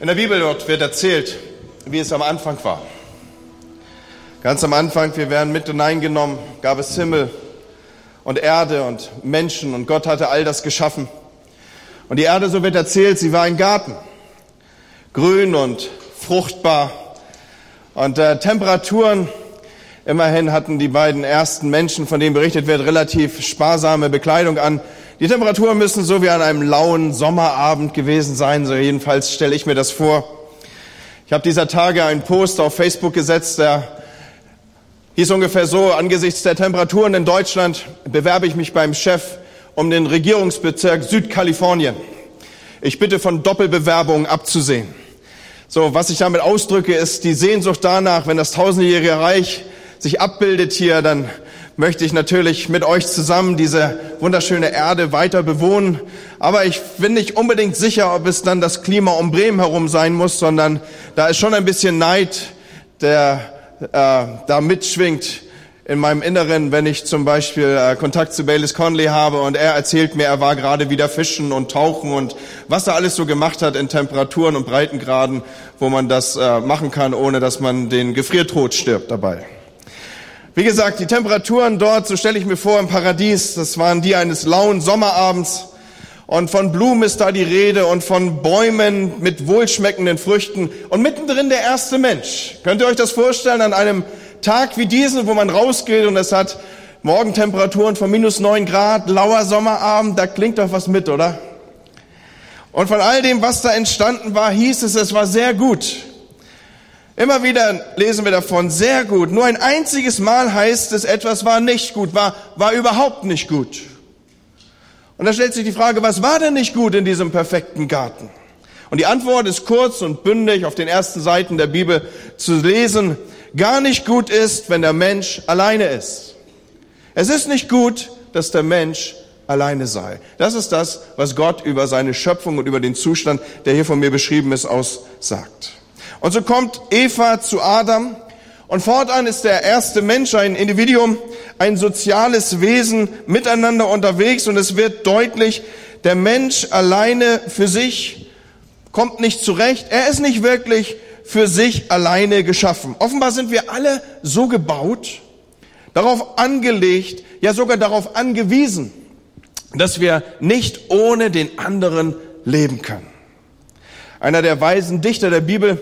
In der Bibel dort wird erzählt, wie es am Anfang war. Ganz am Anfang, wir werden mit hineingenommen, gab es Himmel und Erde und Menschen und Gott hatte all das geschaffen. Und die Erde, so wird erzählt, sie war ein Garten, grün und fruchtbar und äh, Temperaturen. Immerhin hatten die beiden ersten Menschen, von denen berichtet wird, relativ sparsame Bekleidung an. Die Temperaturen müssen so wie an einem lauen Sommerabend gewesen sein, so jedenfalls stelle ich mir das vor. Ich habe dieser Tage einen Post auf Facebook gesetzt, der hieß ungefähr so, angesichts der Temperaturen in Deutschland bewerbe ich mich beim Chef um den Regierungsbezirk Südkalifornien. Ich bitte von Doppelbewerbungen abzusehen. So, was ich damit ausdrücke, ist die Sehnsucht danach, wenn das tausendjährige Reich sich abbildet hier, dann möchte ich natürlich mit euch zusammen diese wunderschöne Erde weiter bewohnen. Aber ich bin nicht unbedingt sicher, ob es dann das Klima um Bremen herum sein muss, sondern da ist schon ein bisschen Neid, der äh, da mitschwingt in meinem Inneren, wenn ich zum Beispiel äh, Kontakt zu Baylis Conley habe und er erzählt mir, er war gerade wieder fischen und tauchen und was er alles so gemacht hat in Temperaturen und Breitengraden, wo man das äh, machen kann, ohne dass man den Gefriertod stirbt dabei. Wie gesagt, die Temperaturen dort, so stelle ich mir vor, im Paradies, das waren die eines lauen Sommerabends. Und von Blumen ist da die Rede und von Bäumen mit wohlschmeckenden Früchten und mittendrin der erste Mensch. Könnt ihr euch das vorstellen an einem Tag wie diesen, wo man rausgeht und es hat Morgentemperaturen von minus neun Grad, lauer Sommerabend, da klingt doch was mit, oder? Und von all dem, was da entstanden war, hieß es, es war sehr gut. Immer wieder lesen wir davon, sehr gut. Nur ein einziges Mal heißt es, etwas war nicht gut, war, war überhaupt nicht gut. Und da stellt sich die Frage, was war denn nicht gut in diesem perfekten Garten? Und die Antwort ist kurz und bündig auf den ersten Seiten der Bibel zu lesen. Gar nicht gut ist, wenn der Mensch alleine ist. Es ist nicht gut, dass der Mensch alleine sei. Das ist das, was Gott über seine Schöpfung und über den Zustand, der hier von mir beschrieben ist, aussagt. Und so kommt Eva zu Adam und fortan ist der erste Mensch, ein Individuum, ein soziales Wesen miteinander unterwegs und es wird deutlich, der Mensch alleine für sich kommt nicht zurecht. Er ist nicht wirklich für sich alleine geschaffen. Offenbar sind wir alle so gebaut, darauf angelegt, ja sogar darauf angewiesen, dass wir nicht ohne den anderen leben können. Einer der weisen Dichter der Bibel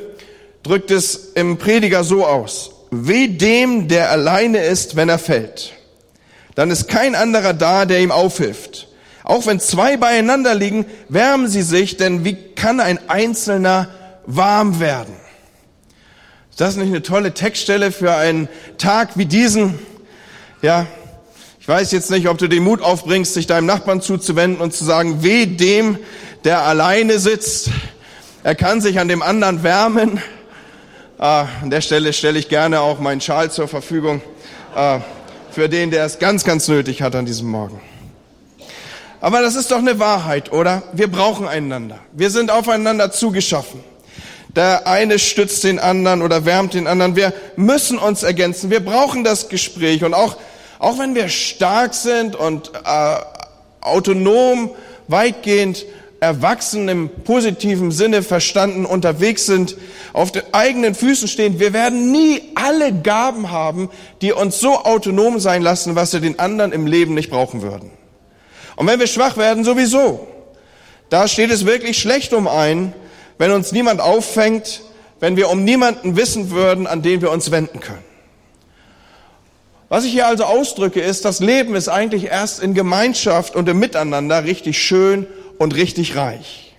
drückt es im Prediger so aus. Weh dem, der alleine ist, wenn er fällt. Dann ist kein anderer da, der ihm aufhilft. Auch wenn zwei beieinander liegen, wärmen sie sich, denn wie kann ein Einzelner warm werden? Ist das nicht eine tolle Textstelle für einen Tag wie diesen? Ja, ich weiß jetzt nicht, ob du den Mut aufbringst, sich deinem Nachbarn zuzuwenden und zu sagen, weh dem, der alleine sitzt. Er kann sich an dem anderen wärmen. Ah, an der Stelle stelle ich gerne auch meinen Schal zur Verfügung ah, für den, der es ganz, ganz nötig hat an diesem Morgen. Aber das ist doch eine Wahrheit, oder? Wir brauchen einander. Wir sind aufeinander zugeschaffen. Der eine stützt den anderen oder wärmt den anderen. Wir müssen uns ergänzen. Wir brauchen das Gespräch. Und auch, auch wenn wir stark sind und äh, autonom, weitgehend erwachsen im positiven Sinne verstanden unterwegs sind, auf den eigenen Füßen stehen. Wir werden nie alle Gaben haben, die uns so autonom sein lassen, was wir den anderen im Leben nicht brauchen würden. Und wenn wir schwach werden, sowieso. Da steht es wirklich schlecht um ein, wenn uns niemand auffängt, wenn wir um niemanden wissen würden, an den wir uns wenden können. Was ich hier also ausdrücke, ist, das Leben ist eigentlich erst in Gemeinschaft und im Miteinander richtig schön und richtig reich.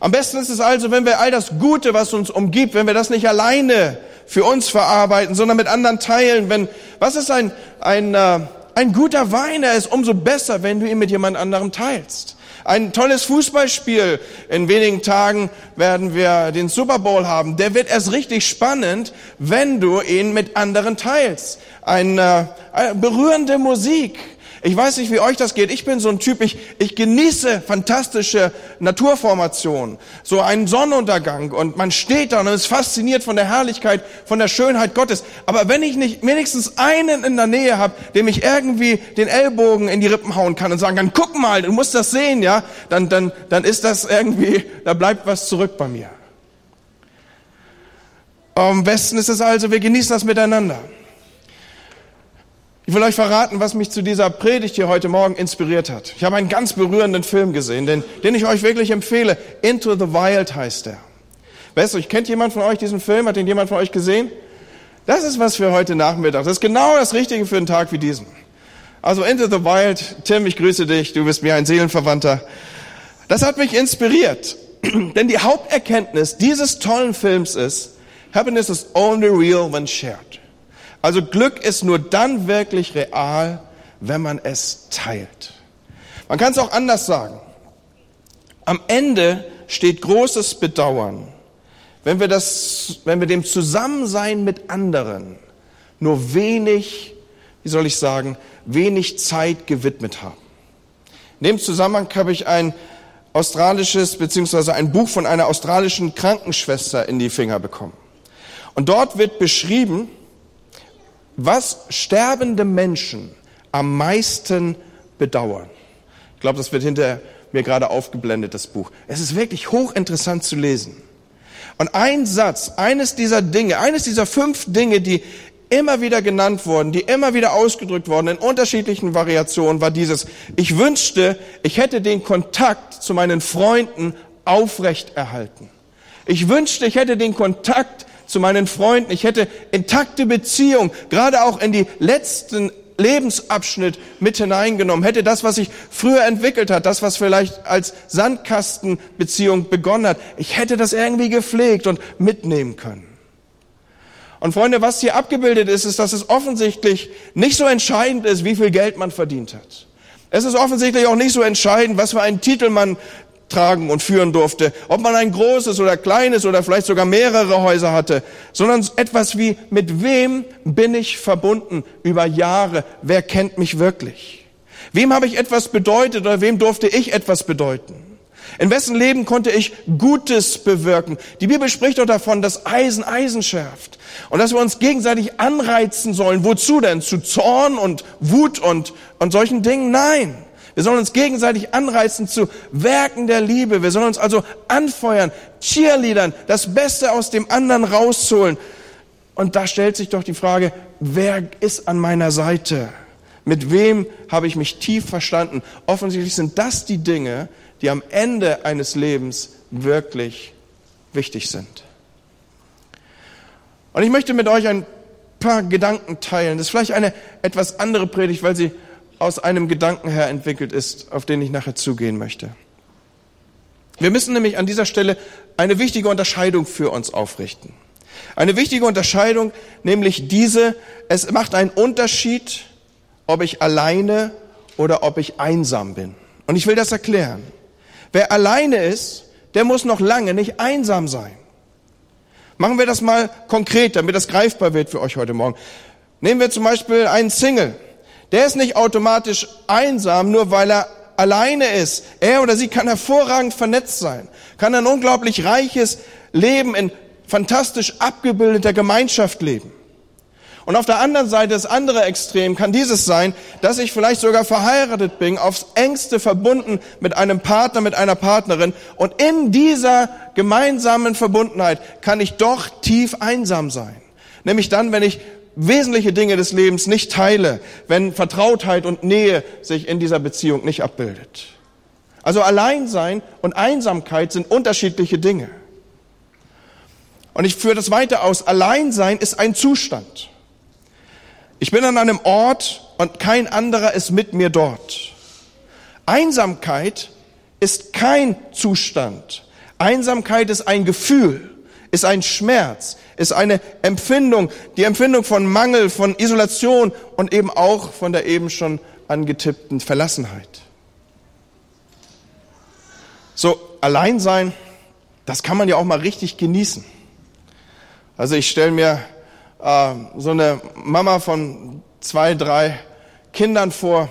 Am besten ist es also, wenn wir all das Gute, was uns umgibt, wenn wir das nicht alleine für uns verarbeiten, sondern mit anderen teilen. Wenn, was ist ein, ein, äh, ein guter Wein? Er ist umso besser, wenn du ihn mit jemand anderem teilst. Ein tolles Fußballspiel. In wenigen Tagen werden wir den Super Bowl haben. Der wird erst richtig spannend, wenn du ihn mit anderen teilst. Eine, eine äh, berührende Musik ich weiß nicht, wie euch das geht. Ich bin so ein Typ, ich, ich genieße fantastische Naturformationen. So einen Sonnenuntergang und man steht da und ist fasziniert von der Herrlichkeit, von der Schönheit Gottes. Aber wenn ich nicht wenigstens einen in der Nähe habe, dem ich irgendwie den Ellbogen in die Rippen hauen kann und sagen kann, guck mal, du musst das sehen, ja, dann, dann, dann ist das irgendwie, da bleibt was zurück bei mir. Am besten ist es also, wir genießen das miteinander. Ich will euch verraten, was mich zu dieser Predigt hier heute Morgen inspiriert hat. Ich habe einen ganz berührenden Film gesehen, den, den ich euch wirklich empfehle. Into the Wild heißt er. Weißt du, kennt jemand von euch diesen Film? Hat ihn jemand von euch gesehen? Das ist was für heute Nachmittag. Das ist genau das Richtige für einen Tag wie diesen. Also Into the Wild, Tim, ich grüße dich, du bist mir ein Seelenverwandter. Das hat mich inspiriert. Denn die Haupterkenntnis dieses tollen Films ist, Happiness is only real when shared. Also Glück ist nur dann wirklich real, wenn man es teilt. Man kann es auch anders sagen. Am Ende steht großes Bedauern, wenn wir, das, wenn wir dem Zusammensein mit anderen nur wenig, wie soll ich sagen, wenig Zeit gewidmet haben. In dem Zusammenhang habe ich ein australisches beziehungsweise ein Buch von einer australischen Krankenschwester in die Finger bekommen. Und dort wird beschrieben, was sterbende Menschen am meisten bedauern. Ich glaube, das wird hinter mir gerade aufgeblendet, das Buch. Es ist wirklich hochinteressant zu lesen. Und ein Satz, eines dieser Dinge, eines dieser fünf Dinge, die immer wieder genannt wurden, die immer wieder ausgedrückt wurden in unterschiedlichen Variationen, war dieses, ich wünschte, ich hätte den Kontakt zu meinen Freunden aufrecht erhalten. Ich wünschte, ich hätte den Kontakt zu meinen Freunden, ich hätte intakte Beziehung, gerade auch in die letzten Lebensabschnitt mit hineingenommen, hätte das, was sich früher entwickelt hat, das, was vielleicht als Sandkastenbeziehung begonnen hat, ich hätte das irgendwie gepflegt und mitnehmen können. Und Freunde, was hier abgebildet ist, ist, dass es offensichtlich nicht so entscheidend ist, wie viel Geld man verdient hat. Es ist offensichtlich auch nicht so entscheidend, was für einen Titel man tragen und führen durfte, ob man ein großes oder kleines oder vielleicht sogar mehrere Häuser hatte, sondern etwas wie, mit wem bin ich verbunden über Jahre, wer kennt mich wirklich? Wem habe ich etwas bedeutet oder wem durfte ich etwas bedeuten? In wessen Leben konnte ich Gutes bewirken? Die Bibel spricht doch davon, dass Eisen Eisen schärft. Und dass wir uns gegenseitig anreizen sollen. Wozu denn? Zu Zorn und Wut und, und solchen Dingen? Nein. Wir sollen uns gegenseitig anreizen zu Werken der Liebe. Wir sollen uns also anfeuern, Cheerleadern, das Beste aus dem anderen rausholen. Und da stellt sich doch die Frage, wer ist an meiner Seite? Mit wem habe ich mich tief verstanden? Offensichtlich sind das die Dinge, die am Ende eines Lebens wirklich wichtig sind. Und ich möchte mit euch ein paar Gedanken teilen. Das ist vielleicht eine etwas andere Predigt, weil sie aus einem Gedanken her entwickelt ist, auf den ich nachher zugehen möchte. Wir müssen nämlich an dieser Stelle eine wichtige Unterscheidung für uns aufrichten. Eine wichtige Unterscheidung, nämlich diese, es macht einen Unterschied, ob ich alleine oder ob ich einsam bin. Und ich will das erklären. Wer alleine ist, der muss noch lange nicht einsam sein. Machen wir das mal konkret, damit das greifbar wird für euch heute Morgen. Nehmen wir zum Beispiel einen Single. Der ist nicht automatisch einsam, nur weil er alleine ist. Er oder sie kann hervorragend vernetzt sein, kann ein unglaublich reiches Leben in fantastisch abgebildeter Gemeinschaft leben. Und auf der anderen Seite, das andere Extrem kann dieses sein, dass ich vielleicht sogar verheiratet bin, aufs engste verbunden mit einem Partner, mit einer Partnerin. Und in dieser gemeinsamen Verbundenheit kann ich doch tief einsam sein. Nämlich dann, wenn ich wesentliche Dinge des Lebens nicht teile, wenn Vertrautheit und Nähe sich in dieser Beziehung nicht abbildet. Also Alleinsein und Einsamkeit sind unterschiedliche Dinge. Und ich führe das weiter aus. Alleinsein ist ein Zustand. Ich bin an einem Ort und kein anderer ist mit mir dort. Einsamkeit ist kein Zustand. Einsamkeit ist ein Gefühl, ist ein Schmerz, ist eine Empfindung, die Empfindung von Mangel, von Isolation und eben auch von der eben schon angetippten Verlassenheit. So, allein sein, das kann man ja auch mal richtig genießen. Also ich stelle mir äh, so eine Mama von zwei, drei Kindern vor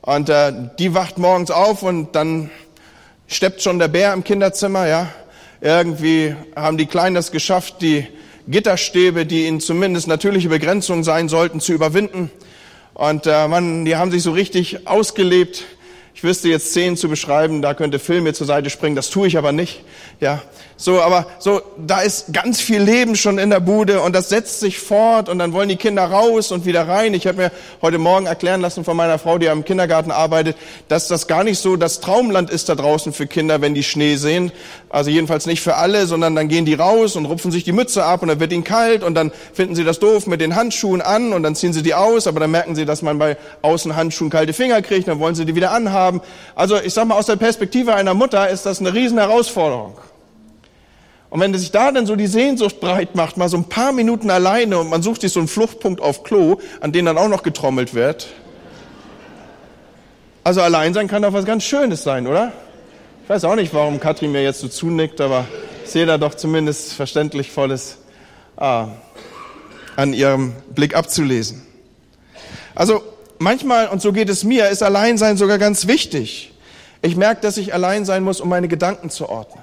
und äh, die wacht morgens auf und dann steppt schon der Bär im Kinderzimmer, ja. Irgendwie haben die Kleinen das geschafft, die Gitterstäbe, die ihnen zumindest natürliche Begrenzungen sein sollten, zu überwinden. Und äh, man, die haben sich so richtig ausgelebt. Ich wüsste jetzt Szenen zu beschreiben, da könnte Film mir zur Seite springen, das tue ich aber nicht. Ja, So, aber so, da ist ganz viel Leben schon in der Bude und das setzt sich fort und dann wollen die Kinder raus und wieder rein. Ich habe mir heute Morgen erklären lassen von meiner Frau, die am Kindergarten arbeitet, dass das gar nicht so das Traumland ist da draußen für Kinder, wenn die Schnee sehen. Also jedenfalls nicht für alle, sondern dann gehen die raus und rupfen sich die Mütze ab und dann wird ihnen kalt und dann finden sie das doof mit den Handschuhen an und dann ziehen sie die aus, aber dann merken sie, dass man bei Außenhandschuhen kalte Finger kriegt, dann wollen sie die wieder anhaben. Also ich sag mal, aus der Perspektive einer Mutter ist das eine riesen Herausforderung. Und wenn sich da dann so die Sehnsucht breit macht, mal so ein paar Minuten alleine und man sucht sich so einen Fluchtpunkt auf Klo, an den dann auch noch getrommelt wird. Also allein sein kann doch was ganz Schönes sein, oder? Ich weiß auch nicht, warum Katrin mir jetzt so zunickt, aber ich sehe da doch zumindest verständlich volles ah, an ihrem Blick abzulesen. Also manchmal, und so geht es mir, ist Alleinsein sogar ganz wichtig. Ich merke, dass ich allein sein muss, um meine Gedanken zu ordnen.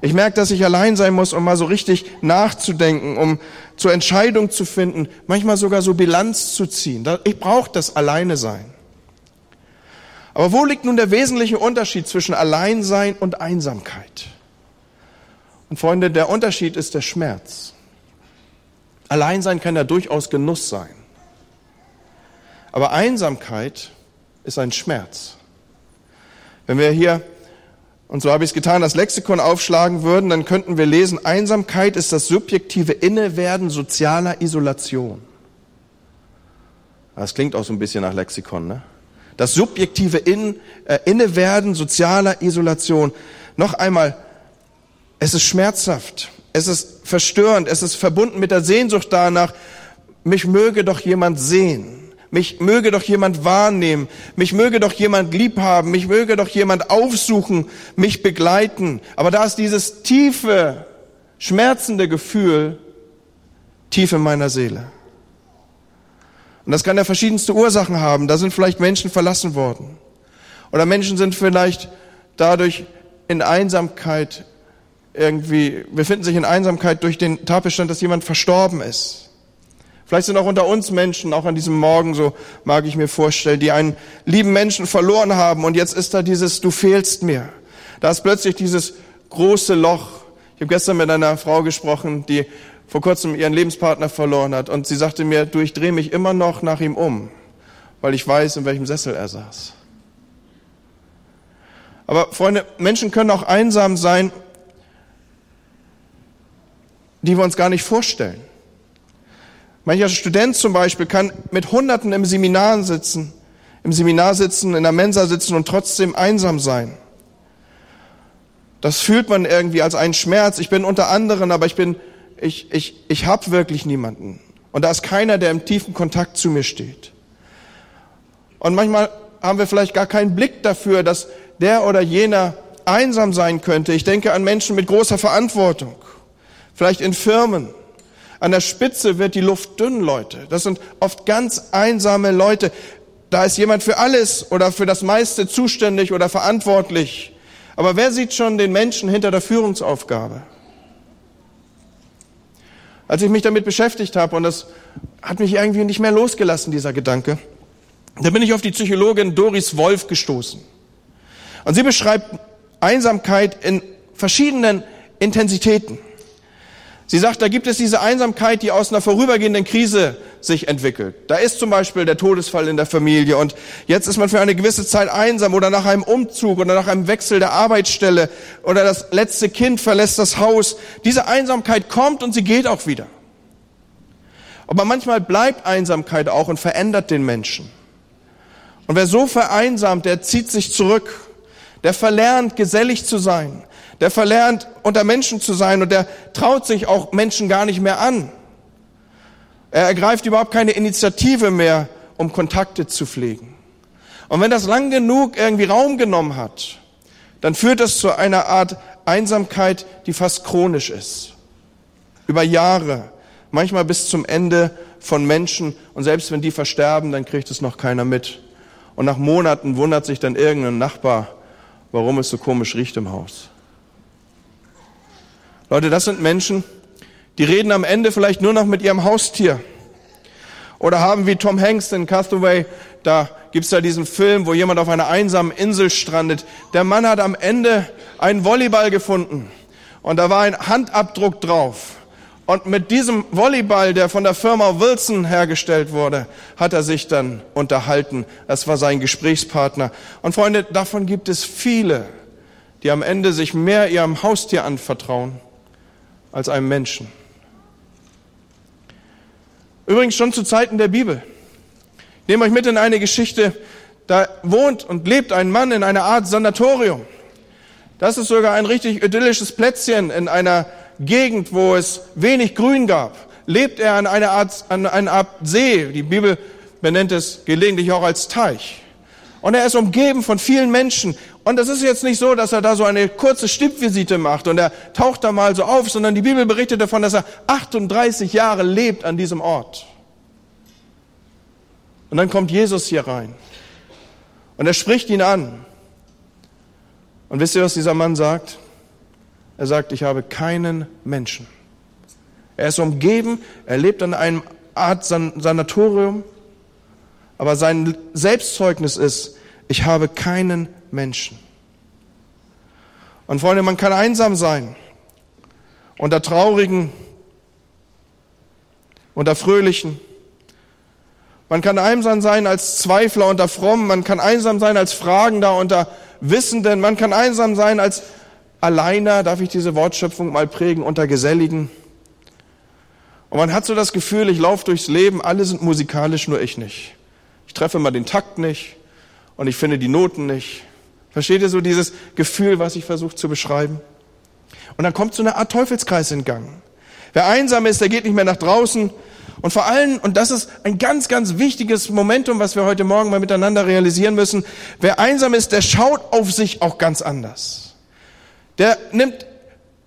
Ich merke, dass ich allein sein muss, um mal so richtig nachzudenken, um zur Entscheidung zu finden, manchmal sogar so Bilanz zu ziehen. Ich brauche das Alleine sein. Aber wo liegt nun der wesentliche Unterschied zwischen Alleinsein und Einsamkeit? Und Freunde, der Unterschied ist der Schmerz. Alleinsein kann ja durchaus Genuss sein. Aber Einsamkeit ist ein Schmerz. Wenn wir hier und so habe ich es getan, das Lexikon aufschlagen würden, dann könnten wir lesen, Einsamkeit ist das subjektive Innewerden sozialer Isolation. Das klingt auch so ein bisschen nach Lexikon, ne? Das subjektive In, äh, Innewerden sozialer Isolation. Noch einmal, es ist schmerzhaft, es ist verstörend, es ist verbunden mit der Sehnsucht danach, mich möge doch jemand sehen. Mich möge doch jemand wahrnehmen. Mich möge doch jemand liebhaben. Mich möge doch jemand aufsuchen, mich begleiten. Aber da ist dieses tiefe, schmerzende Gefühl tief in meiner Seele. Und das kann ja verschiedenste Ursachen haben. Da sind vielleicht Menschen verlassen worden. Oder Menschen sind vielleicht dadurch in Einsamkeit irgendwie, befinden sich in Einsamkeit durch den Tatbestand, dass jemand verstorben ist. Vielleicht sind auch unter uns Menschen, auch an diesem Morgen, so mag ich mir vorstellen, die einen lieben Menschen verloren haben und jetzt ist da dieses, du fehlst mir. Da ist plötzlich dieses große Loch. Ich habe gestern mit einer Frau gesprochen, die vor kurzem ihren Lebenspartner verloren hat und sie sagte mir, du, ich drehe mich immer noch nach ihm um, weil ich weiß, in welchem Sessel er saß. Aber Freunde, Menschen können auch einsam sein, die wir uns gar nicht vorstellen. Mancher Student zum Beispiel kann mit Hunderten im Seminar sitzen, im Seminar sitzen, in der Mensa sitzen und trotzdem einsam sein. Das fühlt man irgendwie als einen Schmerz. Ich bin unter anderen, aber ich bin, ich, ich, ich habe wirklich niemanden. Und da ist keiner, der im tiefen Kontakt zu mir steht. Und manchmal haben wir vielleicht gar keinen Blick dafür, dass der oder jener einsam sein könnte. Ich denke an Menschen mit großer Verantwortung, vielleicht in Firmen, an der Spitze wird die Luft dünn, Leute. Das sind oft ganz einsame Leute. Da ist jemand für alles oder für das meiste zuständig oder verantwortlich. Aber wer sieht schon den Menschen hinter der Führungsaufgabe? Als ich mich damit beschäftigt habe, und das hat mich irgendwie nicht mehr losgelassen, dieser Gedanke, da bin ich auf die Psychologin Doris Wolf gestoßen. Und sie beschreibt Einsamkeit in verschiedenen Intensitäten. Sie sagt, da gibt es diese Einsamkeit, die aus einer vorübergehenden Krise sich entwickelt. Da ist zum Beispiel der Todesfall in der Familie und jetzt ist man für eine gewisse Zeit einsam oder nach einem Umzug oder nach einem Wechsel der Arbeitsstelle oder das letzte Kind verlässt das Haus. Diese Einsamkeit kommt und sie geht auch wieder. Aber manchmal bleibt Einsamkeit auch und verändert den Menschen. Und wer so vereinsamt, der zieht sich zurück, der verlernt, gesellig zu sein, der verlernt, unter Menschen zu sein und der traut sich auch Menschen gar nicht mehr an. Er ergreift überhaupt keine Initiative mehr, um Kontakte zu pflegen. Und wenn das lang genug irgendwie Raum genommen hat, dann führt das zu einer Art Einsamkeit, die fast chronisch ist. Über Jahre, manchmal bis zum Ende von Menschen. Und selbst wenn die versterben, dann kriegt es noch keiner mit. Und nach Monaten wundert sich dann irgendein Nachbar, warum es so komisch riecht im Haus. Leute, das sind Menschen, die reden am Ende vielleicht nur noch mit ihrem Haustier. Oder haben wie Tom Hanks in Castaway, da gibt's ja diesen Film, wo jemand auf einer einsamen Insel strandet. Der Mann hat am Ende einen Volleyball gefunden. und da war ein Handabdruck drauf. Und mit diesem Volleyball, der von der Firma Wilson hergestellt wurde, hat er sich dann unterhalten. Das war sein Gesprächspartner. Und Freunde, davon gibt es viele, die am Ende sich mehr ihrem Haustier anvertrauen als einem Menschen. Übrigens schon zu Zeiten der Bibel. Ich nehme euch mit in eine Geschichte, da wohnt und lebt ein Mann in einer Art Sanatorium. Das ist sogar ein richtig idyllisches Plätzchen in einer Gegend, wo es wenig Grün gab. Lebt er an einer Art, an einer Art See. Die Bibel benennt es gelegentlich auch als Teich. Und er ist umgeben von vielen Menschen. Und das ist jetzt nicht so, dass er da so eine kurze Stippvisite macht und er taucht da mal so auf, sondern die Bibel berichtet davon, dass er 38 Jahre lebt an diesem Ort. Und dann kommt Jesus hier rein. Und er spricht ihn an. Und wisst ihr, was dieser Mann sagt? Er sagt, ich habe keinen Menschen. Er ist umgeben, er lebt an einem Art Sanatorium, aber sein Selbstzeugnis ist, ich habe keinen Menschen. Und Freunde, man kann einsam sein, unter traurigen, unter fröhlichen. Man kann einsam sein als Zweifler unter Frommen, man kann einsam sein als Fragender unter Wissenden, man kann einsam sein als Alleiner, darf ich diese Wortschöpfung mal prägen, unter Geselligen. Und man hat so das Gefühl, ich laufe durchs Leben, alle sind musikalisch, nur ich nicht. Ich treffe mal den Takt nicht und ich finde die Noten nicht. Versteht ihr so dieses Gefühl, was ich versuche zu beschreiben? Und dann kommt so eine Art Teufelskreis in Gang. Wer einsam ist, der geht nicht mehr nach draußen. Und vor allem, und das ist ein ganz, ganz wichtiges Momentum, was wir heute Morgen mal miteinander realisieren müssen, wer einsam ist, der schaut auf sich auch ganz anders. Der nimmt,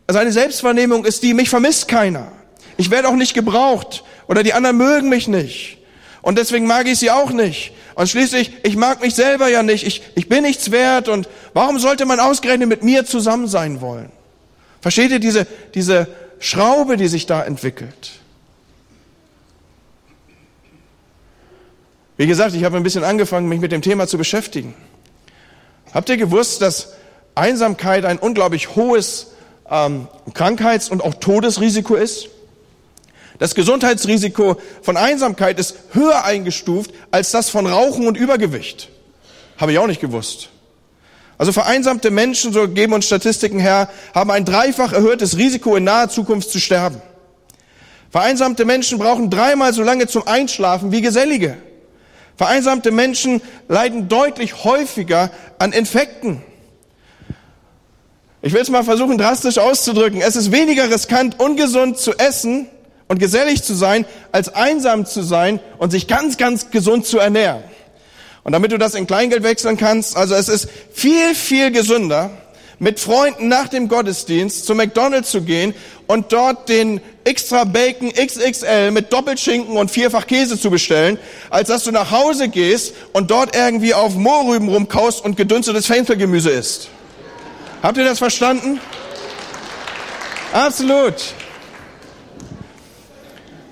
seine Selbstwahrnehmung ist die, mich vermisst keiner. Ich werde auch nicht gebraucht oder die anderen mögen mich nicht. Und deswegen mag ich sie auch nicht. Und schließlich, ich mag mich selber ja nicht. Ich, ich bin nichts wert. Und warum sollte man ausgerechnet mit mir zusammen sein wollen? Versteht ihr diese, diese Schraube, die sich da entwickelt? Wie gesagt, ich habe ein bisschen angefangen, mich mit dem Thema zu beschäftigen. Habt ihr gewusst, dass Einsamkeit ein unglaublich hohes ähm, Krankheits- und auch Todesrisiko ist? Das Gesundheitsrisiko von Einsamkeit ist höher eingestuft als das von Rauchen und Übergewicht. Habe ich auch nicht gewusst. Also vereinsamte Menschen, so geben uns Statistiken her, haben ein dreifach erhöhtes Risiko in naher Zukunft zu sterben. Vereinsamte Menschen brauchen dreimal so lange zum Einschlafen wie Gesellige. Vereinsamte Menschen leiden deutlich häufiger an Infekten. Ich will es mal versuchen, drastisch auszudrücken. Es ist weniger riskant, ungesund zu essen und gesellig zu sein, als einsam zu sein und sich ganz, ganz gesund zu ernähren. Und damit du das in Kleingeld wechseln kannst, also es ist viel, viel gesünder, mit Freunden nach dem Gottesdienst zu McDonald's zu gehen und dort den extra Bacon XXL mit Doppelschinken und vierfach Käse zu bestellen, als dass du nach Hause gehst und dort irgendwie auf Mohrrüben rumkaust und gedünstetes Fenchelgemüse isst. Habt ihr das verstanden? Absolut.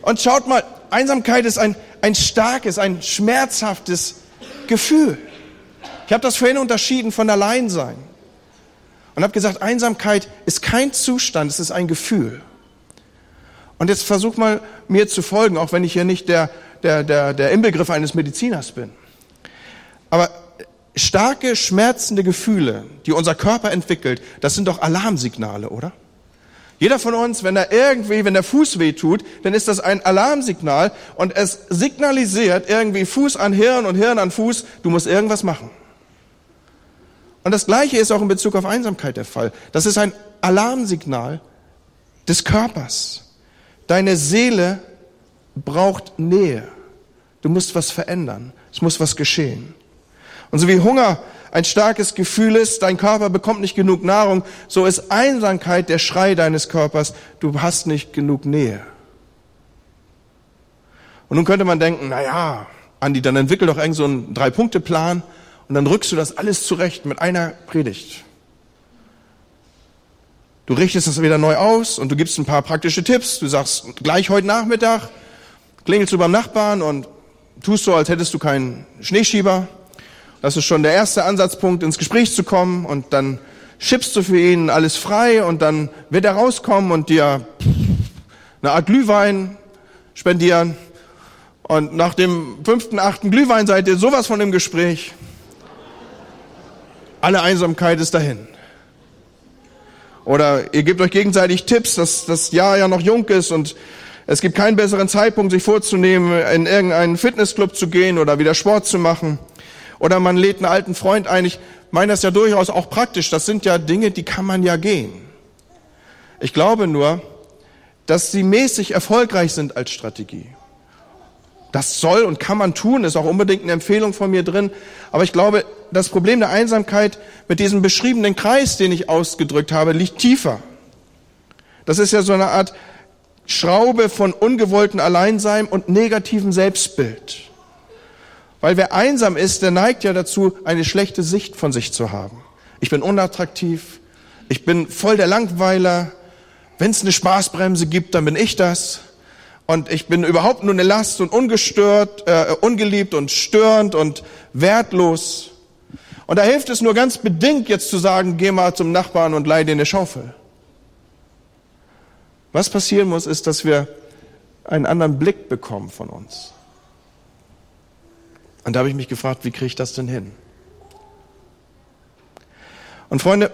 Und schaut mal, Einsamkeit ist ein, ein starkes, ein schmerzhaftes Gefühl. Ich habe das vorhin unterschieden von Alleinsein und habe gesagt, Einsamkeit ist kein Zustand, es ist ein Gefühl. Und jetzt versuch mal mir zu folgen, auch wenn ich hier nicht der, der, der, der Inbegriff eines Mediziners bin. Aber starke, schmerzende Gefühle, die unser Körper entwickelt, das sind doch Alarmsignale, oder? Jeder von uns, wenn er irgendwie, wenn der Fuß weh tut, dann ist das ein Alarmsignal und es signalisiert irgendwie Fuß an Hirn und Hirn an Fuß, du musst irgendwas machen. Und das Gleiche ist auch in Bezug auf Einsamkeit der Fall. Das ist ein Alarmsignal des Körpers. Deine Seele braucht Nähe. Du musst was verändern. Es muss was geschehen. Und so wie Hunger ein starkes Gefühl ist, dein Körper bekommt nicht genug Nahrung, so ist Einsamkeit der Schrei deines Körpers, du hast nicht genug Nähe. Und nun könnte man denken, na ja, Andi, dann entwickel doch irgend so einen Drei-Punkte-Plan und dann rückst du das alles zurecht mit einer Predigt. Du richtest es wieder neu aus und du gibst ein paar praktische Tipps. Du sagst, gleich heute Nachmittag klingelst du beim Nachbarn und tust so, als hättest du keinen Schneeschieber das ist schon der erste Ansatzpunkt, ins Gespräch zu kommen und dann schippst du für ihn alles frei und dann wird er rauskommen und dir eine Art Glühwein spendieren. Und nach dem fünften, achten Glühwein seid ihr sowas von im Gespräch. Alle Einsamkeit ist dahin. Oder ihr gebt euch gegenseitig Tipps, dass das Jahr ja noch jung ist und es gibt keinen besseren Zeitpunkt, sich vorzunehmen, in irgendeinen Fitnessclub zu gehen oder wieder Sport zu machen. Oder man lädt einen alten Freund ein. Ich meine das ja durchaus auch praktisch. Das sind ja Dinge, die kann man ja gehen. Ich glaube nur, dass sie mäßig erfolgreich sind als Strategie. Das soll und kann man tun, ist auch unbedingt eine Empfehlung von mir drin. Aber ich glaube, das Problem der Einsamkeit mit diesem beschriebenen Kreis, den ich ausgedrückt habe, liegt tiefer. Das ist ja so eine Art Schraube von ungewollten Alleinsein und negativem Selbstbild. Weil wer einsam ist, der neigt ja dazu, eine schlechte Sicht von sich zu haben. Ich bin unattraktiv, ich bin voll der Langweiler, wenn es eine Spaßbremse gibt, dann bin ich das und ich bin überhaupt nur eine Last und ungestört, äh, ungeliebt und störend und wertlos. Und da hilft es nur ganz bedingt jetzt zu sagen, geh mal zum Nachbarn und leih dir eine Schaufel. Was passieren muss, ist, dass wir einen anderen Blick bekommen von uns. Und da habe ich mich gefragt, wie kriege ich das denn hin? Und Freunde,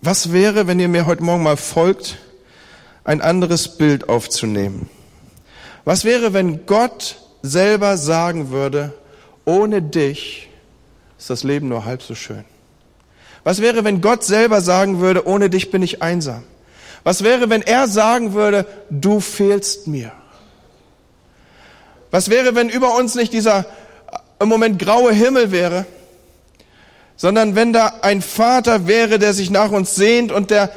was wäre, wenn ihr mir heute Morgen mal folgt, ein anderes Bild aufzunehmen? Was wäre, wenn Gott selber sagen würde, ohne dich ist das Leben nur halb so schön? Was wäre, wenn Gott selber sagen würde, ohne dich bin ich einsam? Was wäre, wenn er sagen würde, du fehlst mir? Was wäre, wenn über uns nicht dieser im Moment graue Himmel wäre, sondern wenn da ein Vater wäre, der sich nach uns sehnt und der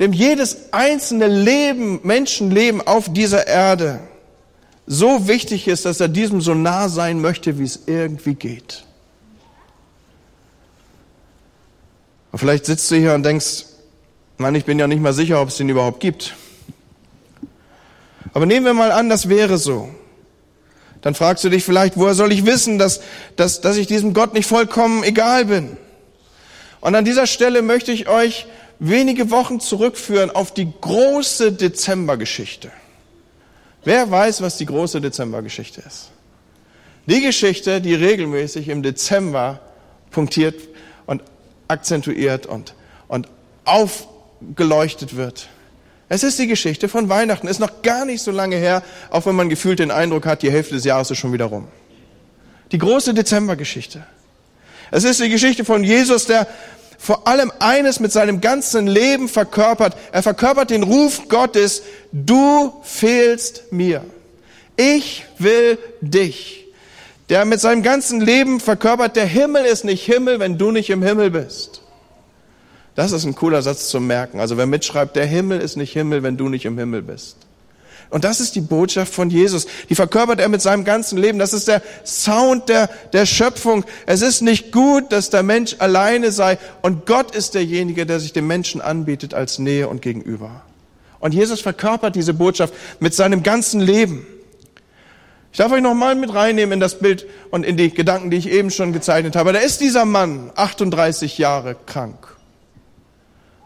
dem jedes einzelne Leben, Menschenleben auf dieser Erde so wichtig ist, dass er diesem so nah sein möchte, wie es irgendwie geht. Und vielleicht sitzt du hier und denkst, Mann, ich bin ja nicht mal sicher, ob es den überhaupt gibt. Aber nehmen wir mal an, das wäre so. Dann fragst du dich vielleicht, woher soll ich wissen, dass, dass, dass ich diesem Gott nicht vollkommen egal bin? Und an dieser Stelle möchte ich euch wenige Wochen zurückführen auf die große Dezembergeschichte. Wer weiß, was die große Dezembergeschichte ist? Die Geschichte, die regelmäßig im Dezember punktiert und akzentuiert und, und aufgeleuchtet wird. Es ist die Geschichte von Weihnachten. Ist noch gar nicht so lange her, auch wenn man gefühlt den Eindruck hat, die Hälfte des Jahres ist schon wieder rum. Die große Dezembergeschichte. Es ist die Geschichte von Jesus, der vor allem eines mit seinem ganzen Leben verkörpert. Er verkörpert den Ruf Gottes, du fehlst mir. Ich will dich. Der mit seinem ganzen Leben verkörpert, der Himmel ist nicht Himmel, wenn du nicht im Himmel bist. Das ist ein cooler Satz zum Merken. Also wer mitschreibt, der Himmel ist nicht Himmel, wenn du nicht im Himmel bist. Und das ist die Botschaft von Jesus. Die verkörpert er mit seinem ganzen Leben. Das ist der Sound der, der Schöpfung. Es ist nicht gut, dass der Mensch alleine sei. Und Gott ist derjenige, der sich dem Menschen anbietet als Nähe und Gegenüber. Und Jesus verkörpert diese Botschaft mit seinem ganzen Leben. Ich darf euch nochmal mit reinnehmen in das Bild und in die Gedanken, die ich eben schon gezeichnet habe. Da ist dieser Mann, 38 Jahre krank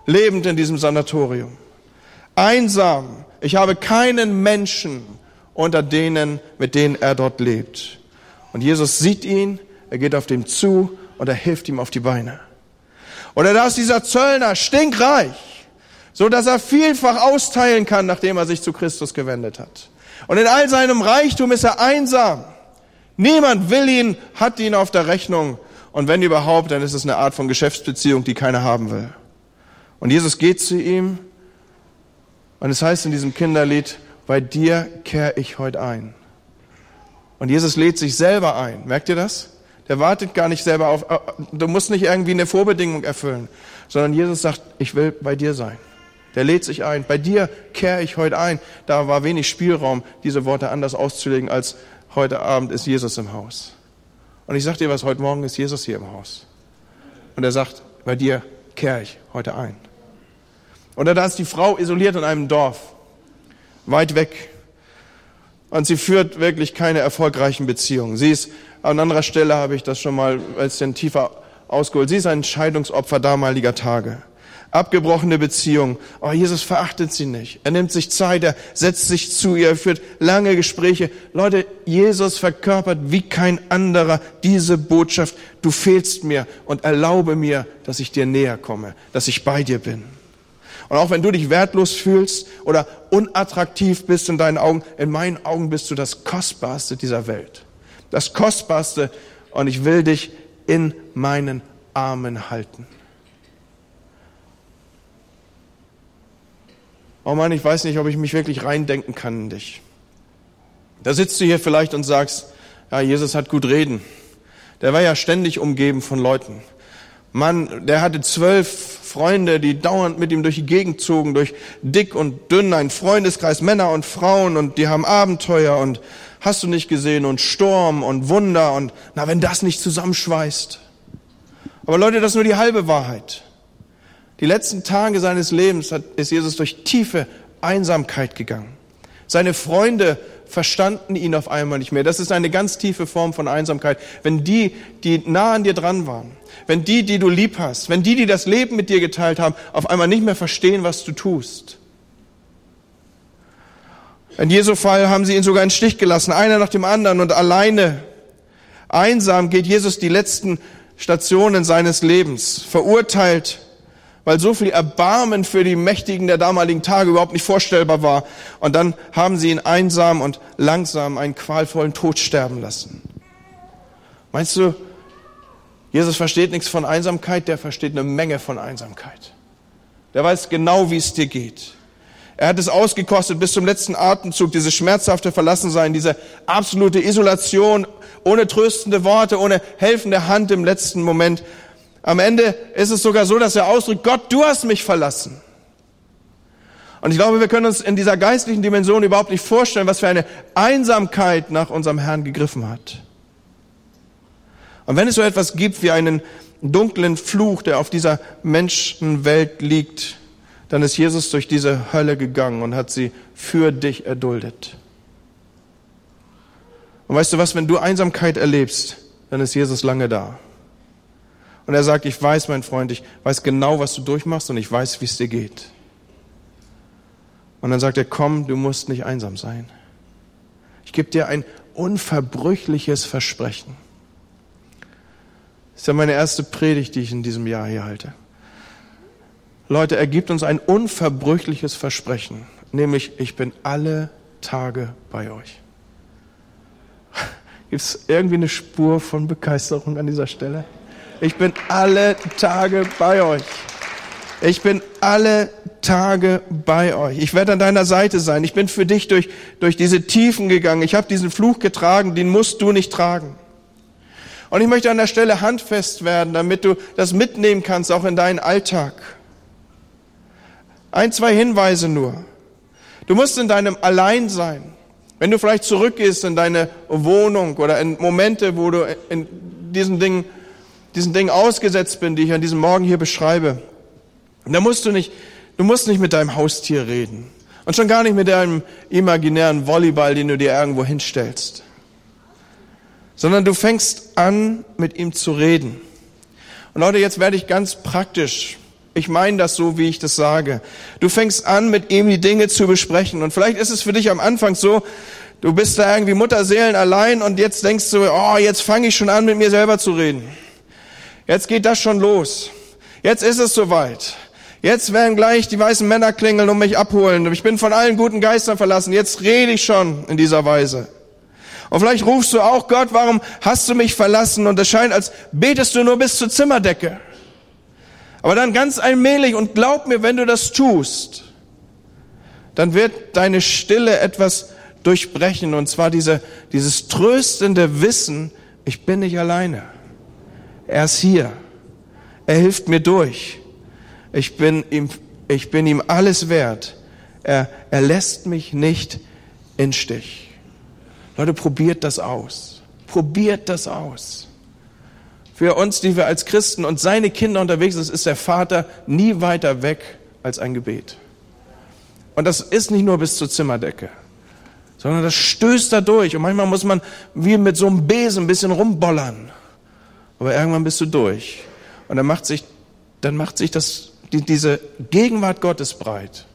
lebend in diesem Sanatorium. Einsam. Ich habe keinen Menschen unter denen, mit denen er dort lebt. Und Jesus sieht ihn, er geht auf dem zu und er hilft ihm auf die Beine. Oder da ist dieser Zöllner stinkreich, so dass er vielfach austeilen kann, nachdem er sich zu Christus gewendet hat. Und in all seinem Reichtum ist er einsam. Niemand will ihn, hat ihn auf der Rechnung. Und wenn überhaupt, dann ist es eine Art von Geschäftsbeziehung, die keiner haben will. Und Jesus geht zu ihm und es heißt in diesem Kinderlied, bei dir kehre ich heute ein. Und Jesus lädt sich selber ein. Merkt ihr das? Der wartet gar nicht selber auf, äh, du musst nicht irgendwie eine Vorbedingung erfüllen, sondern Jesus sagt, ich will bei dir sein. Der lädt sich ein. Bei dir kehre ich heute ein. Da war wenig Spielraum, diese Worte anders auszulegen, als heute Abend ist Jesus im Haus. Und ich sage dir was, heute Morgen ist Jesus hier im Haus. Und er sagt, bei dir kehre ich heute ein. Oder da ist die Frau isoliert in einem Dorf, weit weg. Und sie führt wirklich keine erfolgreichen Beziehungen. Sie ist, an anderer Stelle habe ich das schon mal, als ich dann tiefer ausgeholt. Sie ist ein Scheidungsopfer damaliger Tage. Abgebrochene Beziehung. Oh, Jesus verachtet sie nicht. Er nimmt sich Zeit, er setzt sich zu ihr, er führt lange Gespräche. Leute, Jesus verkörpert wie kein anderer diese Botschaft. Du fehlst mir und erlaube mir, dass ich dir näher komme, dass ich bei dir bin. Und auch wenn du dich wertlos fühlst oder unattraktiv bist in deinen Augen, in meinen Augen bist du das Kostbarste dieser Welt. Das Kostbarste. Und ich will dich in meinen Armen halten. Oh Mann, ich weiß nicht, ob ich mich wirklich reindenken kann in dich. Da sitzt du hier vielleicht und sagst, ja, Jesus hat gut reden. Der war ja ständig umgeben von Leuten. Mann, der hatte zwölf Freunde, die dauernd mit ihm durch die Gegend zogen, durch dick und dünn, ein Freundeskreis, Männer und Frauen und die haben Abenteuer und hast du nicht gesehen und Sturm und Wunder und na, wenn das nicht zusammenschweißt. Aber Leute, das ist nur die halbe Wahrheit. Die letzten Tage seines Lebens hat, ist Jesus durch tiefe Einsamkeit gegangen. Seine Freunde verstanden ihn auf einmal nicht mehr. Das ist eine ganz tiefe Form von Einsamkeit. Wenn die, die nah an dir dran waren, wenn die, die du lieb hast, wenn die, die das Leben mit dir geteilt haben, auf einmal nicht mehr verstehen, was du tust. In Jesu Fall haben sie ihn sogar in Stich gelassen, einer nach dem anderen und alleine, einsam geht Jesus die letzten Stationen seines Lebens, verurteilt, weil so viel Erbarmen für die Mächtigen der damaligen Tage überhaupt nicht vorstellbar war. Und dann haben sie ihn einsam und langsam einen qualvollen Tod sterben lassen. Meinst du, Jesus versteht nichts von Einsamkeit, der versteht eine Menge von Einsamkeit. Der weiß genau, wie es dir geht. Er hat es ausgekostet bis zum letzten Atemzug, dieses schmerzhafte Verlassensein, diese absolute Isolation, ohne tröstende Worte, ohne helfende Hand im letzten Moment. Am Ende ist es sogar so, dass er ausdrückt, Gott, du hast mich verlassen. Und ich glaube, wir können uns in dieser geistlichen Dimension überhaupt nicht vorstellen, was für eine Einsamkeit nach unserem Herrn gegriffen hat. Und wenn es so etwas gibt wie einen dunklen Fluch, der auf dieser Menschenwelt liegt, dann ist Jesus durch diese Hölle gegangen und hat sie für dich erduldet. Und weißt du was, wenn du Einsamkeit erlebst, dann ist Jesus lange da. Und er sagt, ich weiß, mein Freund, ich weiß genau, was du durchmachst und ich weiß, wie es dir geht. Und dann sagt er, komm, du musst nicht einsam sein. Ich gebe dir ein unverbrüchliches Versprechen. Ist ja meine erste Predigt, die ich in diesem Jahr hier halte. Leute, er gibt uns ein unverbrüchliches Versprechen, nämlich ich bin alle Tage bei euch. Gibt es irgendwie eine Spur von Begeisterung an dieser Stelle? Ich bin alle Tage bei euch. Ich bin alle Tage bei euch. Ich werde an deiner Seite sein. Ich bin für dich durch, durch diese Tiefen gegangen. Ich habe diesen Fluch getragen, den musst du nicht tragen. Und ich möchte an der Stelle handfest werden, damit du das mitnehmen kannst, auch in deinen Alltag. Ein, zwei Hinweise nur. Du musst in deinem Alleinsein, wenn du vielleicht zurückgehst in deine Wohnung oder in Momente, wo du in diesen Dingen, diesen Dingen ausgesetzt bin, die ich an diesem Morgen hier beschreibe, da musst du nicht, du musst nicht mit deinem Haustier reden. Und schon gar nicht mit deinem imaginären Volleyball, den du dir irgendwo hinstellst. Sondern du fängst an, mit ihm zu reden. Und Leute, jetzt werde ich ganz praktisch. Ich meine das so, wie ich das sage. Du fängst an, mit ihm die Dinge zu besprechen. Und vielleicht ist es für dich am Anfang so, du bist da irgendwie Mutterseelen allein und jetzt denkst du, oh, jetzt fange ich schon an, mit mir selber zu reden. Jetzt geht das schon los. Jetzt ist es soweit. Jetzt werden gleich die weißen Männer klingeln und mich abholen. Ich bin von allen guten Geistern verlassen. Jetzt rede ich schon in dieser Weise. Und vielleicht rufst du auch, Gott, warum hast du mich verlassen? Und es scheint, als betest du nur bis zur Zimmerdecke. Aber dann ganz allmählich und glaub mir, wenn du das tust, dann wird deine Stille etwas durchbrechen und zwar diese, dieses tröstende Wissen, ich bin nicht alleine. Er ist hier. Er hilft mir durch. Ich bin ihm, ich bin ihm alles wert. Er, er lässt mich nicht in Stich. Leute, probiert das aus. Probiert das aus. Für uns, die wir als Christen und seine Kinder unterwegs sind, ist der Vater nie weiter weg als ein Gebet. Und das ist nicht nur bis zur Zimmerdecke, sondern das stößt da durch. Und manchmal muss man wie mit so einem Besen ein bisschen rumbollern. Aber irgendwann bist du durch. Und dann macht sich, dann macht sich das, die, diese Gegenwart Gottes breit.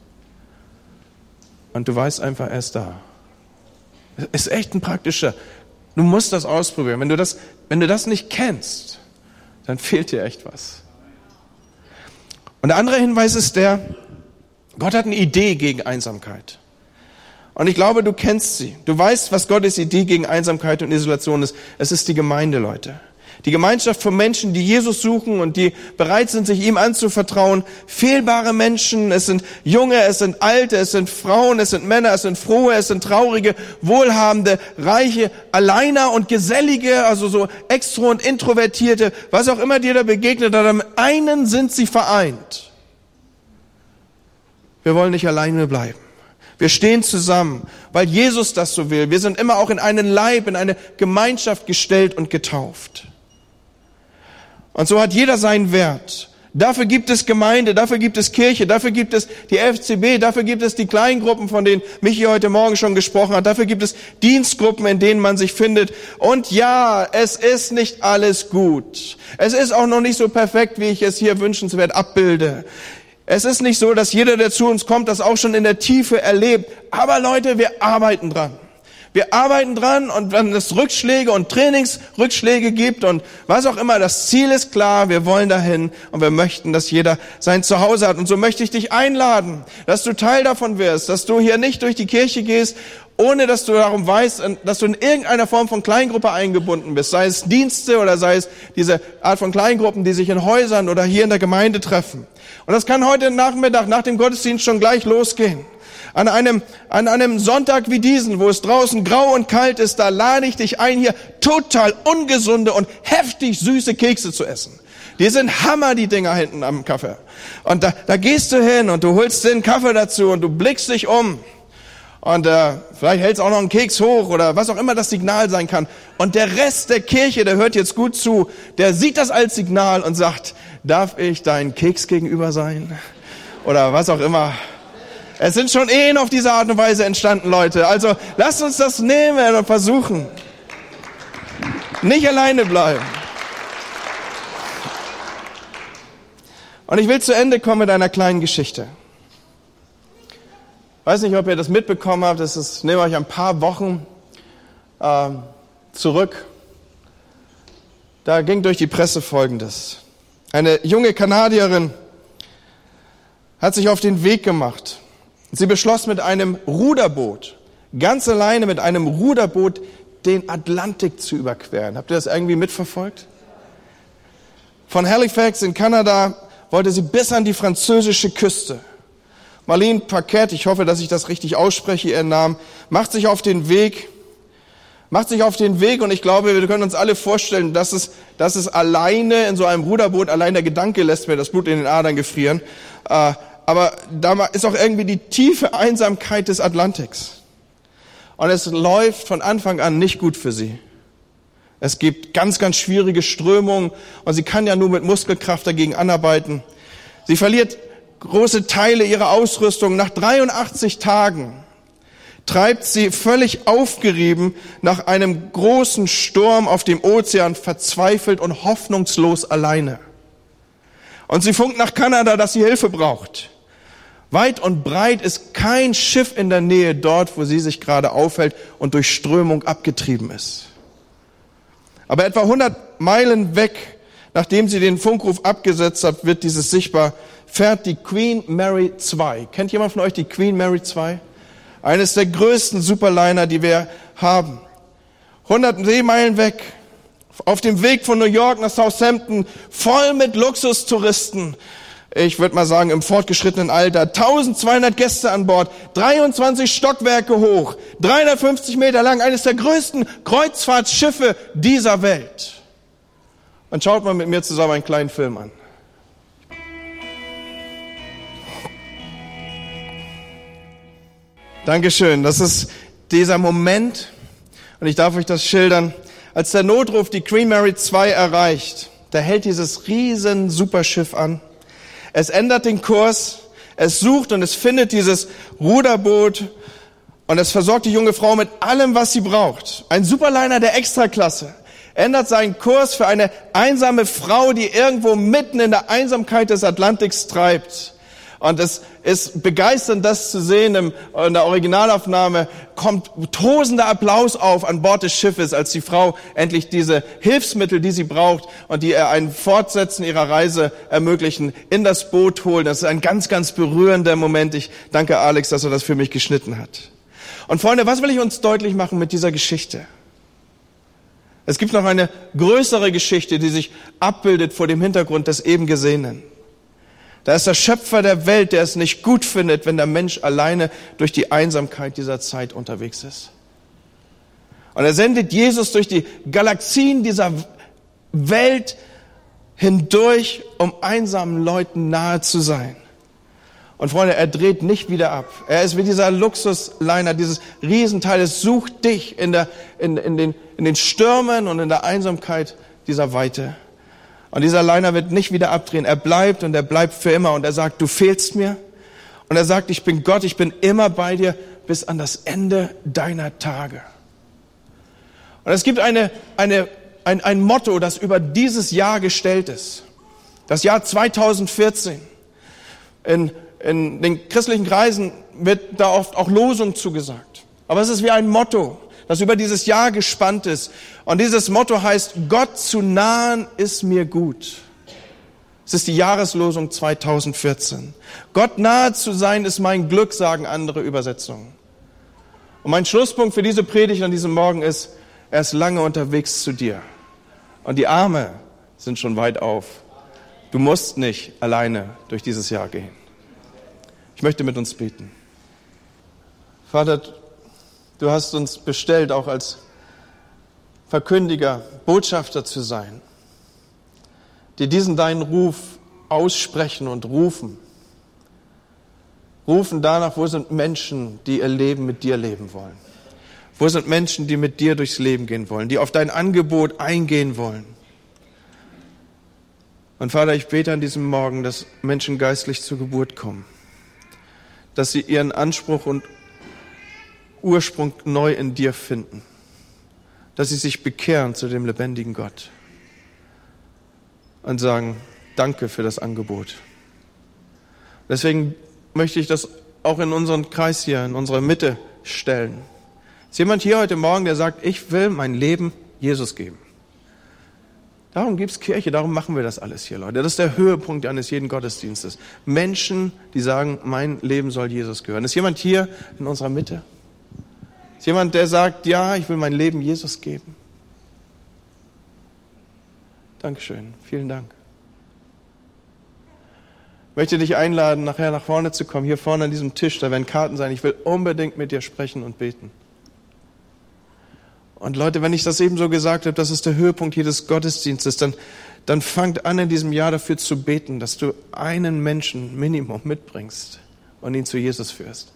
Und du weißt einfach, er ist da. Ist echt ein praktischer. Du musst das ausprobieren. Wenn du das, wenn du das nicht kennst, dann fehlt dir echt was. Und der andere Hinweis ist der, Gott hat eine Idee gegen Einsamkeit. Und ich glaube, du kennst sie. Du weißt, was Gottes Idee gegen Einsamkeit und Isolation ist. Es ist die Gemeinde, Leute. Die Gemeinschaft von Menschen, die Jesus suchen und die bereit sind, sich ihm anzuvertrauen. Fehlbare Menschen, es sind Junge, es sind Alte, es sind Frauen, es sind Männer, es sind Frohe, es sind Traurige, Wohlhabende, Reiche, Alleiner und Gesellige, also so Extro- und Introvertierte, was auch immer dir da begegnet, aber am einen sind sie vereint. Wir wollen nicht alleine bleiben. Wir stehen zusammen, weil Jesus das so will. Wir sind immer auch in einen Leib, in eine Gemeinschaft gestellt und getauft. Und so hat jeder seinen Wert. Dafür gibt es Gemeinde, dafür gibt es Kirche, dafür gibt es die FCB, dafür gibt es die Kleingruppen, von denen Michi heute Morgen schon gesprochen hat, dafür gibt es Dienstgruppen, in denen man sich findet. Und ja, es ist nicht alles gut. Es ist auch noch nicht so perfekt, wie ich es hier wünschenswert abbilde. Es ist nicht so, dass jeder, der zu uns kommt, das auch schon in der Tiefe erlebt. Aber Leute, wir arbeiten dran. Wir arbeiten dran und wenn es Rückschläge und Trainingsrückschläge gibt und was auch immer, das Ziel ist klar, wir wollen dahin und wir möchten, dass jeder sein Zuhause hat. Und so möchte ich dich einladen, dass du Teil davon wirst, dass du hier nicht durch die Kirche gehst, ohne dass du darum weißt, dass du in irgendeiner Form von Kleingruppe eingebunden bist, sei es Dienste oder sei es diese Art von Kleingruppen, die sich in Häusern oder hier in der Gemeinde treffen. Und das kann heute Nachmittag nach dem Gottesdienst schon gleich losgehen. An einem, an einem Sonntag wie diesen, wo es draußen grau und kalt ist, da lade ich dich ein, hier total ungesunde und heftig süße Kekse zu essen. Die sind Hammer, die Dinger hinten am Kaffee. Und da, da gehst du hin und du holst den Kaffee dazu und du blickst dich um. Und äh, vielleicht hältst auch noch einen Keks hoch oder was auch immer das Signal sein kann. Und der Rest der Kirche, der hört jetzt gut zu, der sieht das als Signal und sagt, darf ich dein Keks gegenüber sein? Oder was auch immer. Es sind schon Ehen auf diese Art und Weise entstanden, Leute. Also lasst uns das nehmen und versuchen. Nicht alleine bleiben. Und ich will zu Ende kommen mit einer kleinen Geschichte. Ich weiß nicht, ob ihr das mitbekommen habt. Das ist, nehme euch ein paar Wochen äh, zurück. Da ging durch die Presse Folgendes. Eine junge Kanadierin hat sich auf den Weg gemacht Sie beschloss mit einem Ruderboot, ganz alleine mit einem Ruderboot, den Atlantik zu überqueren. Habt ihr das irgendwie mitverfolgt? Von Halifax in Kanada wollte sie bis an die französische Küste. Marlene Paquette, ich hoffe, dass ich das richtig ausspreche, ihr Namen, macht sich auf den Weg, macht sich auf den Weg und ich glaube, wir können uns alle vorstellen, dass es, dass es alleine in so einem Ruderboot, allein der Gedanke lässt mir das Blut in den Adern gefrieren, äh, aber da ist auch irgendwie die tiefe Einsamkeit des Atlantiks. Und es läuft von Anfang an nicht gut für sie. Es gibt ganz, ganz schwierige Strömungen und sie kann ja nur mit Muskelkraft dagegen anarbeiten. Sie verliert große Teile ihrer Ausrüstung. Nach 83 Tagen treibt sie völlig aufgerieben nach einem großen Sturm auf dem Ozean verzweifelt und hoffnungslos alleine. Und sie funkt nach Kanada, dass sie Hilfe braucht. Weit und breit ist kein Schiff in der Nähe dort, wo sie sich gerade aufhält und durch Strömung abgetrieben ist. Aber etwa 100 Meilen weg, nachdem sie den Funkruf abgesetzt hat, wird dieses sichtbar, fährt die Queen Mary 2. Kennt jemand von euch die Queen Mary 2? Eines der größten Superliner, die wir haben. 100 Seemeilen weg, auf dem Weg von New York nach Southampton, voll mit Luxustouristen, ich würde mal sagen, im fortgeschrittenen Alter. 1200 Gäste an Bord, 23 Stockwerke hoch, 350 Meter lang, eines der größten Kreuzfahrtschiffe dieser Welt. Und schaut mal mit mir zusammen einen kleinen Film an. Dankeschön. Das ist dieser Moment, und ich darf euch das schildern, als der Notruf die Queen Mary 2 erreicht. Da hält dieses riesen Superschiff an es ändert den Kurs, es sucht und es findet dieses Ruderboot und es versorgt die junge Frau mit allem, was sie braucht. Ein Superliner der Extraklasse. ändert seinen Kurs für eine einsame Frau, die irgendwo mitten in der Einsamkeit des Atlantiks treibt. Und es ist begeisternd, das zu sehen. In der Originalaufnahme kommt tosender Applaus auf an Bord des Schiffes, als die Frau endlich diese Hilfsmittel, die sie braucht und die ihr ein Fortsetzen ihrer Reise ermöglichen, in das Boot holen. Das ist ein ganz, ganz berührender Moment. Ich danke Alex, dass er das für mich geschnitten hat. Und Freunde, was will ich uns deutlich machen mit dieser Geschichte? Es gibt noch eine größere Geschichte, die sich abbildet vor dem Hintergrund des eben Gesehenen. Da ist der Schöpfer der Welt, der es nicht gut findet, wenn der Mensch alleine durch die Einsamkeit dieser Zeit unterwegs ist. Und er sendet Jesus durch die Galaxien dieser Welt hindurch, um einsamen Leuten nahe zu sein. Und Freunde, er dreht nicht wieder ab. Er ist wie dieser Luxusliner, dieses Riesenteil. Es sucht dich in, der, in, in, den, in den Stürmen und in der Einsamkeit dieser Weite. Und dieser Liner wird nicht wieder abdrehen. Er bleibt und er bleibt für immer. Und er sagt, du fehlst mir. Und er sagt, ich bin Gott, ich bin immer bei dir bis an das Ende deiner Tage. Und es gibt eine, eine, ein, ein Motto, das über dieses Jahr gestellt ist. Das Jahr 2014. In, in den christlichen Kreisen wird da oft auch Losung zugesagt. Aber es ist wie ein Motto das über dieses Jahr gespannt ist. Und dieses Motto heißt, Gott zu nahen ist mir gut. Es ist die Jahreslosung 2014. Gott nahe zu sein ist mein Glück, sagen andere Übersetzungen. Und mein Schlusspunkt für diese Predigt an diesem Morgen ist, er ist lange unterwegs zu dir. Und die Arme sind schon weit auf. Du musst nicht alleine durch dieses Jahr gehen. Ich möchte mit uns beten. Vater, Du hast uns bestellt, auch als Verkündiger, Botschafter zu sein, die diesen deinen Ruf aussprechen und rufen. Rufen danach, wo sind Menschen, die ihr Leben mit dir leben wollen? Wo sind Menschen, die mit dir durchs Leben gehen wollen, die auf dein Angebot eingehen wollen? Und Vater, ich bete an diesem Morgen, dass Menschen geistlich zur Geburt kommen, dass sie ihren Anspruch und Ursprung neu in dir finden, dass sie sich bekehren zu dem lebendigen Gott und sagen, danke für das Angebot. Deswegen möchte ich das auch in unseren Kreis hier, in unserer Mitte stellen. Ist jemand hier heute Morgen, der sagt, ich will mein Leben Jesus geben? Darum gibt es Kirche, darum machen wir das alles hier, Leute. Das ist der Höhepunkt eines jeden Gottesdienstes. Menschen, die sagen, mein Leben soll Jesus gehören. Ist jemand hier in unserer Mitte? Ist jemand, der sagt, ja, ich will mein Leben Jesus geben? Dankeschön. Vielen Dank. Ich möchte dich einladen, nachher nach vorne zu kommen. Hier vorne an diesem Tisch, da werden Karten sein. Ich will unbedingt mit dir sprechen und beten. Und Leute, wenn ich das eben so gesagt habe, das ist der Höhepunkt jedes Gottesdienstes, dann, dann fangt an in diesem Jahr dafür zu beten, dass du einen Menschen Minimum mitbringst und ihn zu Jesus führst.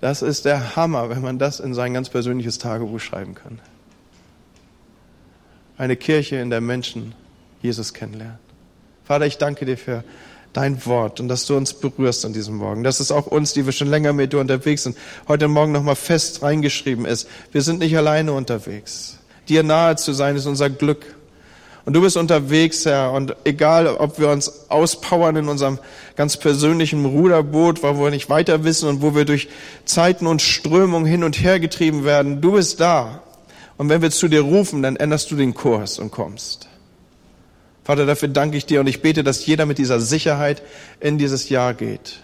Das ist der Hammer, wenn man das in sein ganz persönliches Tagebuch schreiben kann. Eine Kirche, in der Menschen Jesus kennenlernen. Vater, ich danke dir für dein Wort und dass du uns berührst an diesem Morgen. Dass es auch uns, die wir schon länger mit dir unterwegs sind, heute Morgen nochmal fest reingeschrieben ist. Wir sind nicht alleine unterwegs. Dir nahe zu sein ist unser Glück. Und du bist unterwegs, Herr, und egal, ob wir uns auspowern in unserem ganz persönlichen Ruderboot, wo wir nicht weiter wissen und wo wir durch Zeiten und Strömungen hin und her getrieben werden, du bist da. Und wenn wir zu dir rufen, dann änderst du den Kurs und kommst. Vater, dafür danke ich dir und ich bete, dass jeder mit dieser Sicherheit in dieses Jahr geht.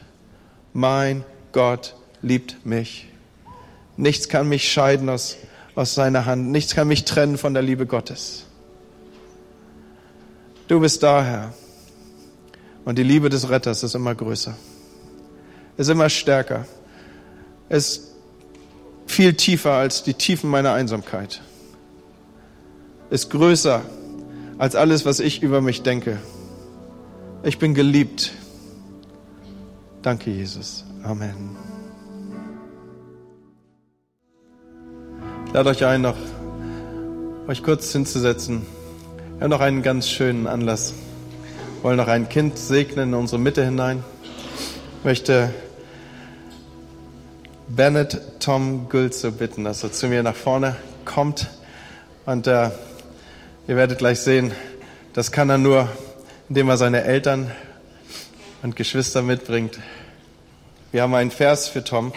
Mein Gott liebt mich. Nichts kann mich scheiden aus, aus seiner Hand. Nichts kann mich trennen von der Liebe Gottes. Du bist da, Herr. Und die Liebe des Retters ist immer größer, ist immer stärker, ist viel tiefer als die Tiefen meiner Einsamkeit, ist größer als alles, was ich über mich denke. Ich bin geliebt. Danke, Jesus. Amen. Ich lade euch ein, noch euch kurz hinzusetzen. Wir haben noch einen ganz schönen Anlass. Wir wollen noch ein Kind segnen in unsere Mitte hinein. Ich möchte Bennett Tom Gülze bitten, dass er zu mir nach vorne kommt und er Ihr werdet gleich sehen, das kann er nur, indem er seine Eltern und Geschwister mitbringt. Wir haben einen Vers für Tom,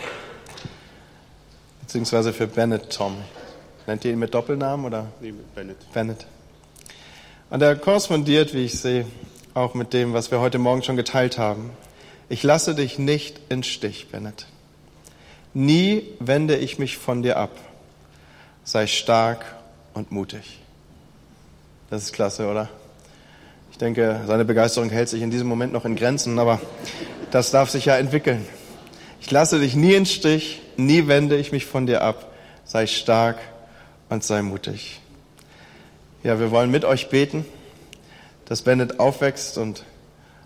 beziehungsweise für Bennett Tom. Nennt ihr ihn mit Doppelnamen oder? Nee, mit Bennett. Bennett. Und er korrespondiert, wie ich sehe, auch mit dem, was wir heute Morgen schon geteilt haben. Ich lasse dich nicht in Stich, Bennett. Nie wende ich mich von dir ab. Sei stark und mutig. Das ist klasse, oder? Ich denke, seine Begeisterung hält sich in diesem Moment noch in Grenzen, aber das darf sich ja entwickeln. Ich lasse dich nie in Stich, nie wende ich mich von dir ab. Sei stark und sei mutig. Ja, wir wollen mit euch beten, dass Bennett aufwächst und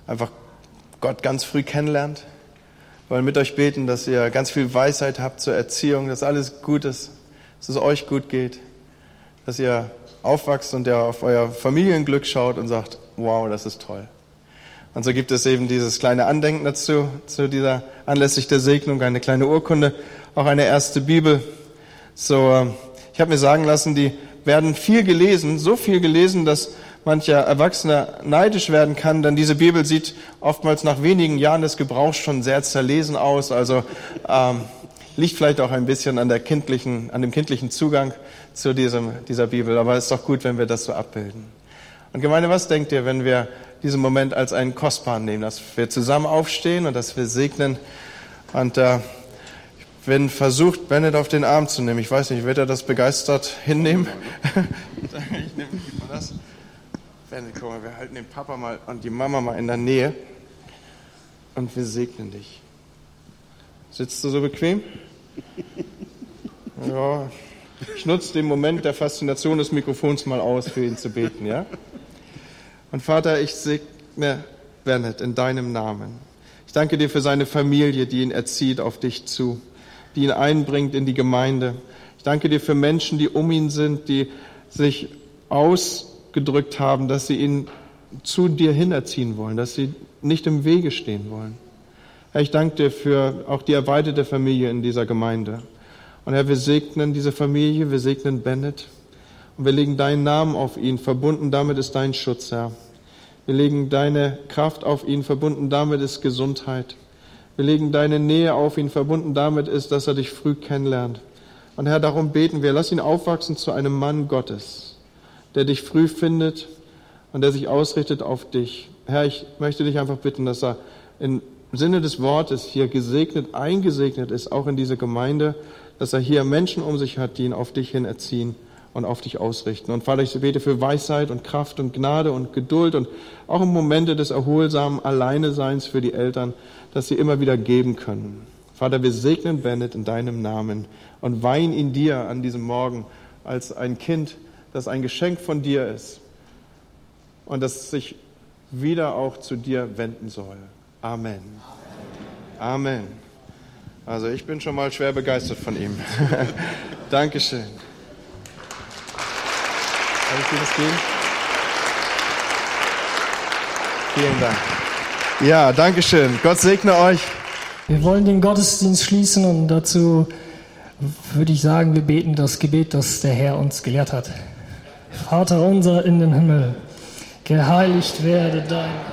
einfach Gott ganz früh kennenlernt. Wir wollen mit euch beten, dass ihr ganz viel Weisheit habt zur Erziehung, dass alles gut ist, dass es euch gut geht, dass ihr aufwachst und ihr auf euer Familienglück schaut und sagt, wow, das ist toll. Und so gibt es eben dieses kleine Andenken dazu, zu dieser anlässlich der Segnung, eine kleine Urkunde, auch eine erste Bibel. So, ähm, ich habe mir sagen lassen, die werden viel gelesen, so viel gelesen, dass mancher Erwachsener neidisch werden kann, denn diese Bibel sieht oftmals nach wenigen Jahren des Gebrauchs schon sehr zerlesen aus. Also ähm, liegt vielleicht auch ein bisschen an der kindlichen, an dem kindlichen Zugang zu diesem, dieser Bibel. Aber es ist doch gut, wenn wir das so abbilden. Und Gemeinde, was denkt ihr, wenn wir diesen Moment als einen kostbaren nehmen, dass wir zusammen aufstehen und dass wir segnen? Und äh, wenn versucht, Bennett auf den Arm zu nehmen, ich weiß nicht, wird er das begeistert hinnehmen? ich nehme mal das. Bennett, guck mal, wir halten den Papa mal und die Mama mal in der Nähe und wir segnen dich. Sitzt du so bequem? Ja, ich nutze den Moment der Faszination des Mikrofons mal aus, für ihn zu beten, ja? Und Vater, ich segne Bennett in deinem Namen. Ich danke dir für seine Familie, die ihn erzieht auf dich zu, die ihn einbringt in die Gemeinde. Ich danke dir für Menschen, die um ihn sind, die sich ausgedrückt haben, dass sie ihn zu dir hinerziehen wollen, dass sie nicht im Wege stehen wollen. Herr, ich danke dir für auch die erweiterte Familie in dieser Gemeinde. Und Herr, wir segnen diese Familie, wir segnen Bennett und wir legen deinen Namen auf ihn, verbunden damit ist dein Schutz, Herr. Wir legen deine Kraft auf ihn, verbunden damit ist Gesundheit. Wir legen deine Nähe auf ihn, verbunden damit ist, dass er dich früh kennenlernt. Und Herr, darum beten wir, lass ihn aufwachsen zu einem Mann Gottes, der dich früh findet und der sich ausrichtet auf dich. Herr, ich möchte dich einfach bitten, dass er im Sinne des Wortes hier gesegnet, eingesegnet ist, auch in diese Gemeinde, dass er hier Menschen um sich hat, die ihn auf dich hin erziehen und auf dich ausrichten. Und Vater, ich bete für Weisheit und Kraft und Gnade und Geduld und auch im Momente des erholsamen Alleineseins für die Eltern, dass sie immer wieder geben können. Vater, wir segnen Bennett in deinem Namen und weihen ihn dir an diesem Morgen als ein Kind, das ein Geschenk von dir ist und das sich wieder auch zu dir wenden soll. Amen. Amen. Also ich bin schon mal schwer begeistert von ihm. Dankeschön. Kann ich dir? Vielen Dank. Ja, Dankeschön. Gott segne euch. Wir wollen den Gottesdienst schließen und dazu würde ich sagen, wir beten das Gebet, das der Herr uns gelehrt hat. Vater unser in den Himmel, geheiligt werde dein